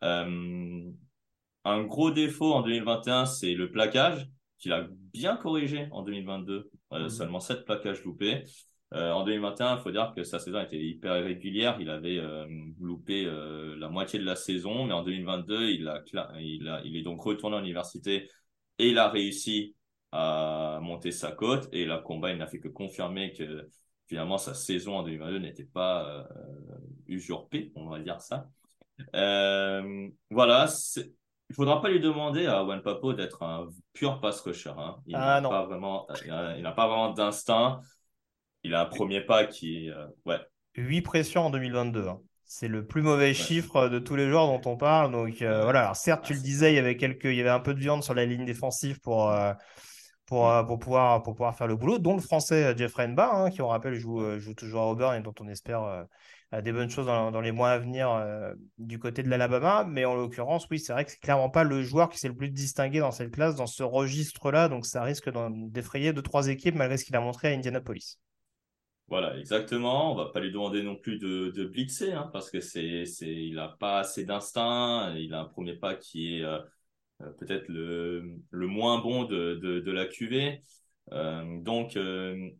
Speaker 2: un gros défaut en 2021, c'est le plaquage, qu'il a bien corrigé en 2022. Mmh. Seulement 7 plaquages loupés. Euh, en 2021, il faut dire que sa saison était hyper irrégulière. Il avait euh, loupé euh, la moitié de la saison, mais en 2022, il, a, il, a, il est donc retourné à l'université et il a réussi à monter sa cote. Et la combat, il n'a fait que confirmer que finalement sa saison en 2022 n'était pas usurpée, on va dire ça. voilà, il ne faudra pas lui demander à Juan Papo d'être un pur pass rusher. Hein. Il ah, n'a pas vraiment, il n'a pas vraiment d'instinct il a un premier pas qui. Euh, ouais.
Speaker 1: 8 pressions en 2022. Hein. C'est le plus mauvais chiffre de tous les joueurs dont on parle. Donc euh, voilà, alors certes, tu le disais, il y avait quelques, il y avait un peu de viande sur la ligne défensive pour, euh, pour, pour, pouvoir, pour pouvoir faire le boulot, dont le français Jeffrey Nba, hein, qui on rappelle joue, joue toujours à Auburn et dont on espère des bonnes choses dans, dans, les mois à venir du côté de l'Alabama. Mais en l'occurrence, oui, c'est vrai que c'est clairement pas le joueur qui s'est le plus distingué dans cette classe, dans ce registre-là. Donc ça risque d'effrayer deux, trois équipes malgré ce qu'il a montré à Indianapolis.
Speaker 2: Voilà, exactement. On va pas lui demander non plus de, de blitzer, hein, parce que c'est, c'est, il a pas assez d'instinct. Il a un premier pas qui est euh, euh, peut-être le, le moins bon de, de, la QV. Euh, donc,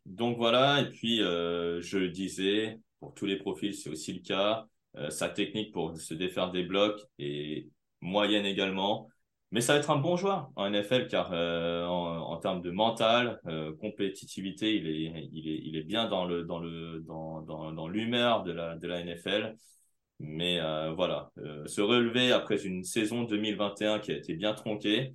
Speaker 2: donc voilà. Et puis, je le disais, pour tous les profils, c'est aussi le cas. sa technique pour se défaire des blocs est moyenne également. Mais ça va être un bon joueur en NFL car euh, en, termes de mental, euh, compétitivité, il est, bien dans l'humeur de la, NFL. Mais euh, voilà, se relever après une saison 2021 qui a été bien tronquée,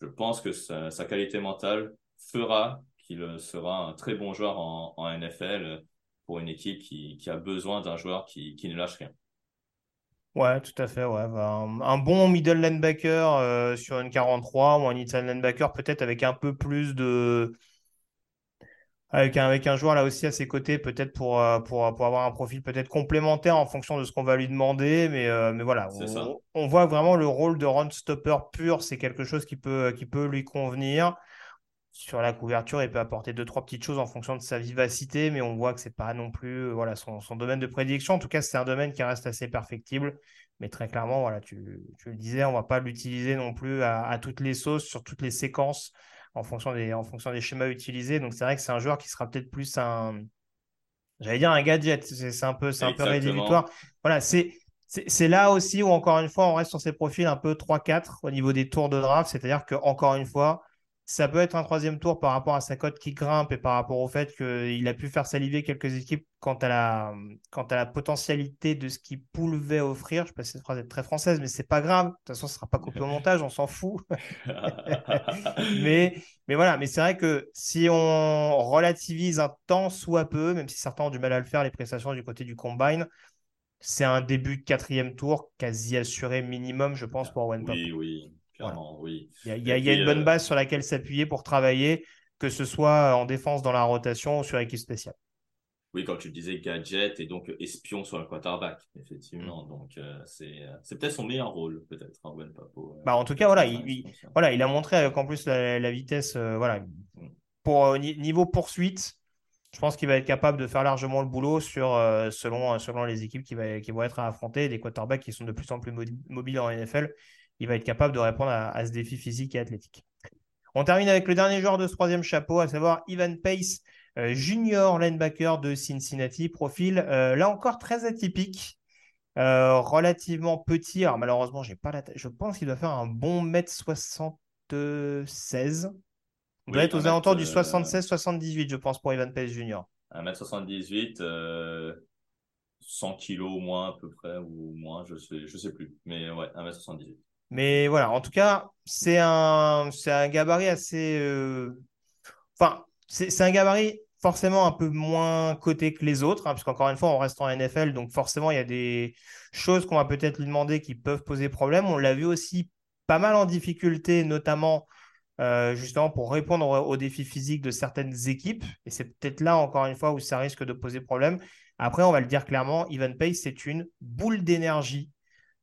Speaker 2: je pense que sa, qualité mentale fera qu'il sera un très bon joueur en, NFL pour une équipe qui, a besoin d'un joueur qui ne lâche rien.
Speaker 1: Ouais, tout à fait. Ouais. Bah, un, un bon middle linebacker euh, sur une 43 ou un inside linebacker peut-être avec un peu plus de... Avec un, avec un joueur là aussi à ses côtés, peut-être pour, euh, pour, pour avoir un profil peut-être complémentaire en fonction de ce qu'on va lui demander. Mais, euh, mais voilà, on, on, voit vraiment le rôle de run stopper pur, c'est quelque chose qui peut, qui peut lui convenir sur la couverture, il peut apporter deux, trois petites choses en fonction de sa vivacité, mais on voit que c'est pas non plus voilà, son, son, domaine de prédilection. En tout cas, c'est un domaine qui reste assez perfectible. Mais très clairement, voilà, tu, tu le disais, on va pas l'utiliser non plus à, à, toutes les sauces, sur toutes les séquences, en fonction des, en fonction des schémas utilisés. Donc c'est vrai que c'est un joueur qui sera peut-être plus un. J'allais dire un gadget, c'est un peu, c'est un peu rédhibitoire. Voilà, c'est. C'est là aussi où, encore une fois, on reste sur ces profils un peu 3-4 au niveau des tours de draft. C'est-à-dire que, encore une fois, ça peut être un troisième tour par rapport à sa cote qui grimpe et par rapport au fait qu'il a pu faire saliver quelques équipes quant à la, quant à la potentialité de ce qu'il pouvait offrir. Je sais pas si cette phrase est très française, mais c'est pas grave. De toute façon, ce sera pas coupé au montage, on s'en fout. mais, mais voilà, mais c'est vrai que si on relativise un temps soit peu, même si certains ont du mal à le faire, les prestations du côté du combine, c'est un début de quatrième tour quasi assuré minimum, je pense, pour One
Speaker 2: Oui, oui oui.
Speaker 1: Il y a, une bonne euh, base sur laquelle s'appuyer pour travailler, que ce soit en défense dans la rotation ou sur équipe spéciale.
Speaker 2: Oui, quand tu disais gadget et donc espion sur le quarterback, effectivement. Mm. Donc, euh, euh, c'est peut-être son meilleur rôle, peut-être, en Papo.
Speaker 1: bah, en tout cas, voilà, il, voilà, il a montré qu'en plus la, la vitesse, voilà, mm. pour niveau poursuite, je pense qu'il va être capable de faire largement le boulot sur, selon, selon les équipes qui, va, qui vont être à affronter, des quarterbacks qui sont de plus en plus mobiles en NFL il va être capable de répondre à, ce défi physique et athlétique. On termine avec le dernier joueur de ce troisième chapeau, à savoir Ivan Pace, euh, junior linebacker de Cincinnati. Profil, euh, là encore, très atypique. Euh, relativement petit. Alors malheureusement, j'ai pas la je pense qu'il doit faire un bon mètre 76. Il doit être aux alentours du 76-78, je pense, pour Ivan Pace Junior.
Speaker 2: 1m78, 100 kg au moins à peu près, ou moins, je sais, je sais plus. Mais ouais, 1m78.
Speaker 1: Mais voilà, en tout cas, c'est un, un gabarit assez. Euh... Enfin, c'est un gabarit forcément un peu moins coté que les autres, hein, puisqu'encore une fois, on reste en NFL, donc forcément, il y a des choses qu'on va peut-être lui demander qui peuvent poser problème. On l'a vu aussi pas mal en difficulté, notamment euh, justement pour répondre aux défis physiques de certaines équipes. Et c'est peut-être là, encore une fois, où ça risque de poser problème. Après, on va le dire clairement, Ivan Pace, c'est une boule d'énergie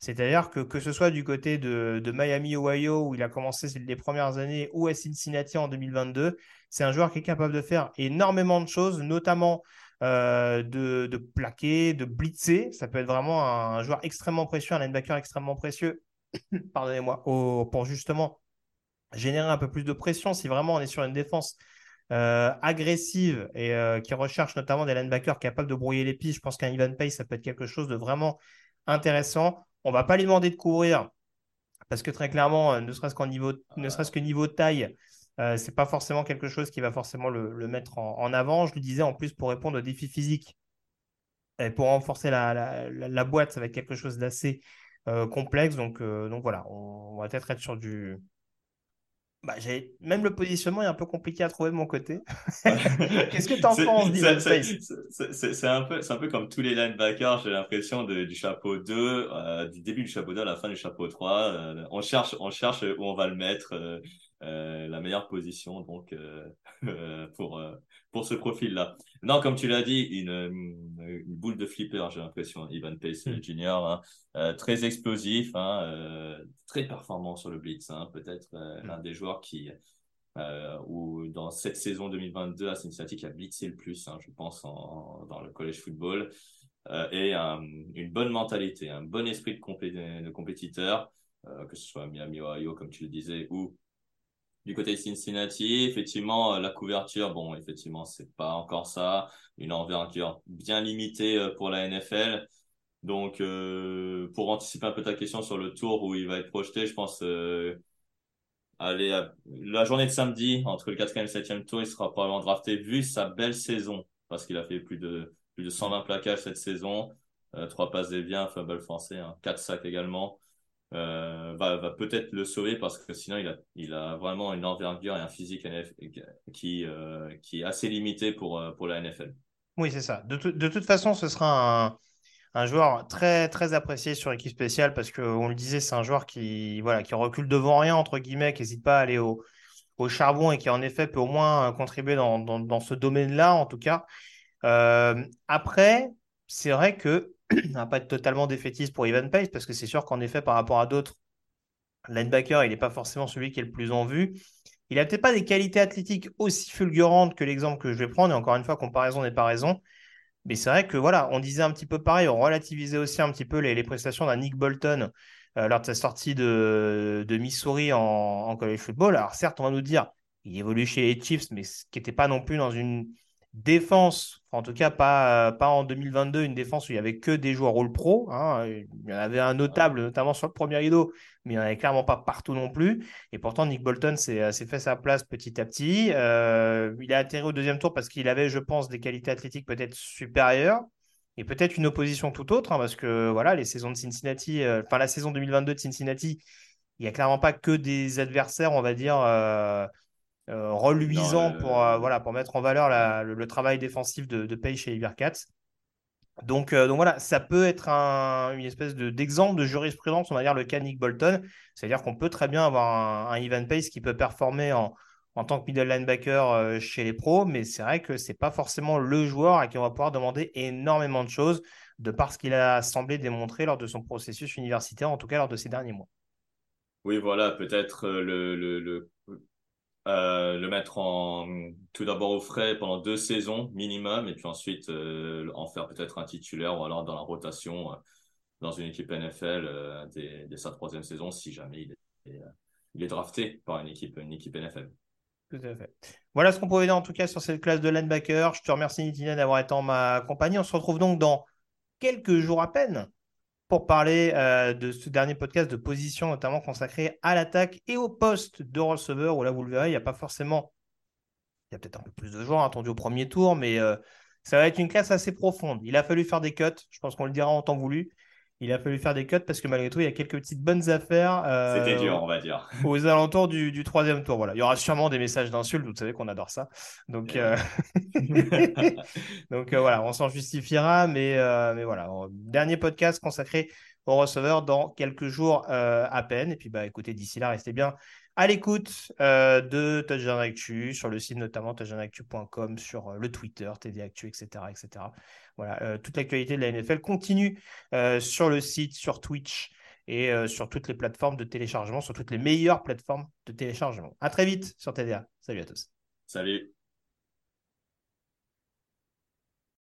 Speaker 1: c'est-à-dire que que ce soit du côté de, Miami, Ohio, où il a commencé les premières années, ou à Cincinnati en 2022, c'est un joueur qui est capable de faire énormément de choses, notamment euh, de, de, plaquer, de blitzer. Ça peut être vraiment un, joueur extrêmement précieux, un linebacker extrêmement précieux, pardonnez-moi, pour justement générer un peu plus de pression si vraiment on est sur une défense euh, agressive et euh, qui recherche notamment des linebackers capables de brouiller les pistes. Je pense qu'un Ivan Pace, ça peut être quelque chose de vraiment intéressant. On va pas lui demander de couvrir parce que très clairement, euh, ne serait-ce qu'en niveau, ne serait-ce que niveau taille, euh, c'est pas forcément quelque chose qui va forcément le, mettre en, avant. Je lui disais en plus pour répondre aux défis physiques et pour renforcer la, boîte, ça va être quelque chose d'assez euh, complexe. Donc, voilà, on va peut-être être sur du, bah, j'ai... Même le positionnement est un peu compliqué à trouver de mon côté. Qu'est-ce que tu en penses,
Speaker 2: C'est un, peu, un peu comme tous les linebackers, j'ai l'impression du chapeau 2, euh, du début du chapeau 2 à la fin du chapeau 3. Euh, on, cherche, on cherche où on va le mettre, euh, euh la meilleure position donc euh, pour, pour ce profil-là. Non, comme tu l'as dit, une, une, boule de flipper, j'ai l'impression, Ivan Pace mm. Jr., hein, euh, très explosif, hein, euh, très performant sur le blitz, hein, peut-être euh, mm. l'un des joueurs qui, euh, ou dans cette saison 2022 à Cincinnati qui a blitzé le plus, je pense, en, dans le college football, euh, et une bonne mentalité, un bon esprit de, de compétiteur, euh, que ce soit Miami, Ohio, comme tu le disais, ou du côté de Cincinnati, effectivement, la couverture, bon, effectivement, c'est pas encore ça. Une envergure bien limitée pour la NFL. Donc, euh, pour anticiper un peu ta question sur le tour où il va être projeté, je pense euh, aller la journée de samedi entre le 4e et le 7e tour, il sera probablement drafté vu sa belle saison parce qu'il a fait plus de plus de 120 plaquages cette saison, euh, trois passes des biens, fumble français, hein, quatre sacs également. Euh, va, peut-être le sauver parce que sinon il a, il a vraiment une envergure et un physique qui, euh, qui est assez limité pour, euh, pour la NFL.
Speaker 1: Oui, c'est ça. De, de, toute façon, ce sera un, un joueur très très apprécié sur équipe spéciale parce qu'on le disait, c'est un joueur qui voilà qui recule devant rien entre guillemets, qui n'hésite pas à aller au, au, charbon et qui en effet peut au moins contribuer dans, dans, ce domaine-là en tout cas. Après, c'est vrai que va pas être totalement défaitiste pour Evan Pace parce que c'est sûr qu'en effet par rapport à d'autres linebackers, il n'est pas forcément celui qui est le plus en vue. Il n'a peut-être pas des qualités athlétiques aussi fulgurantes que l'exemple que je vais prendre. Et encore une fois, comparaison n'est pas raison. Mais c'est vrai que voilà, on disait un petit peu pareil, on relativisait aussi un petit peu les, prestations d'un Nick Bolton euh, lors de sa sortie de, de Missouri en, en, college football. Alors certes, on va nous dire, il évolue chez les Chiefs, mais ce qui n'était pas non plus dans une défense, en tout cas pas, pas en 2022, une défense où il n'y avait que des joueurs rôle pro. Hein. Il y en avait un notable, notamment sur le premier rideau, mais il n'y en avait clairement pas partout non plus. Et pourtant, Nick Bolton s'est fait sa place petit à petit. Euh, il a atterri au deuxième tour parce qu'il avait, je pense, des qualités athlétiques peut-être supérieures. Et peut-être une opposition tout autre, hein, parce que voilà, les saisons de Cincinnati, euh, enfin la saison 2022 de Cincinnati, il n'y a clairement pas que des adversaires, on va dire, euh, euh, reluisant pour, euh, voilà, pour mettre en valeur le, travail défensif de, de chez les Donc, euh, donc voilà, ça peut être une espèce d'exemple de, jurisprudence, on va dire le cas Nick Bolton. C'est-à-dire qu'on peut très bien avoir un, Ivan Pace qui peut performer en, en tant que middle linebacker chez les pros, mais c'est vrai que c'est pas forcément le joueur à qui on va pouvoir demander énormément de choses de par ce qu'il a semblé démontrer lors de son processus universitaire, en tout cas lors de ces derniers mois.
Speaker 2: Oui, voilà, peut-être le, le, euh, le mettre en tout d'abord au frais pendant deux saisons minimum et puis ensuite euh, en faire peut-être un titulaire ou alors dans la rotation euh, dans une équipe NFL dès, sa troisième saison si jamais il est, il est drafté par une équipe, une équipe NFL.
Speaker 1: Tout à fait. Voilà ce qu'on pouvait dire en tout cas sur cette classe de linebacker. Je te remercie Nitina d'avoir été en ma compagnie. On se retrouve donc dans quelques jours à peine pour parler euh, de ce dernier podcast de position, notamment consacré à l'attaque et au poste de receveur, où là, vous le verrez, il n'y a pas forcément. Il y a peut-être un peu plus de joueurs attendus au premier tour, mais euh, ça va être une classe assez profonde. Il a fallu faire des cuts, je pense qu'on le dira en temps voulu il a fallu faire des cuts parce que malgré tout, il y a quelques petites bonnes affaires.
Speaker 2: Euh, C'était dur, on va dire.
Speaker 1: aux alentours du, troisième tour. Voilà. Il y aura sûrement des messages d'insultes, vous savez qu'on adore ça. Donc, euh, Donc euh, voilà, on s'en justifiera. Mais, mais voilà, dernier podcast consacré aux receveurs dans quelques jours à peine. Et puis, bah, écoutez, d'ici là, restez bien à l'écoute de Touchdown Actu, sur le site notamment touchdownactu.com, sur le Twitter, TD Actu, etc. etc. Voilà, euh, toute l'actualité de la NFL continue euh, sur le site, sur Twitch et euh, sur toutes les plateformes de téléchargement, sur toutes les meilleures plateformes de téléchargement. À très vite sur TDA. Salut à tous.
Speaker 2: Salut.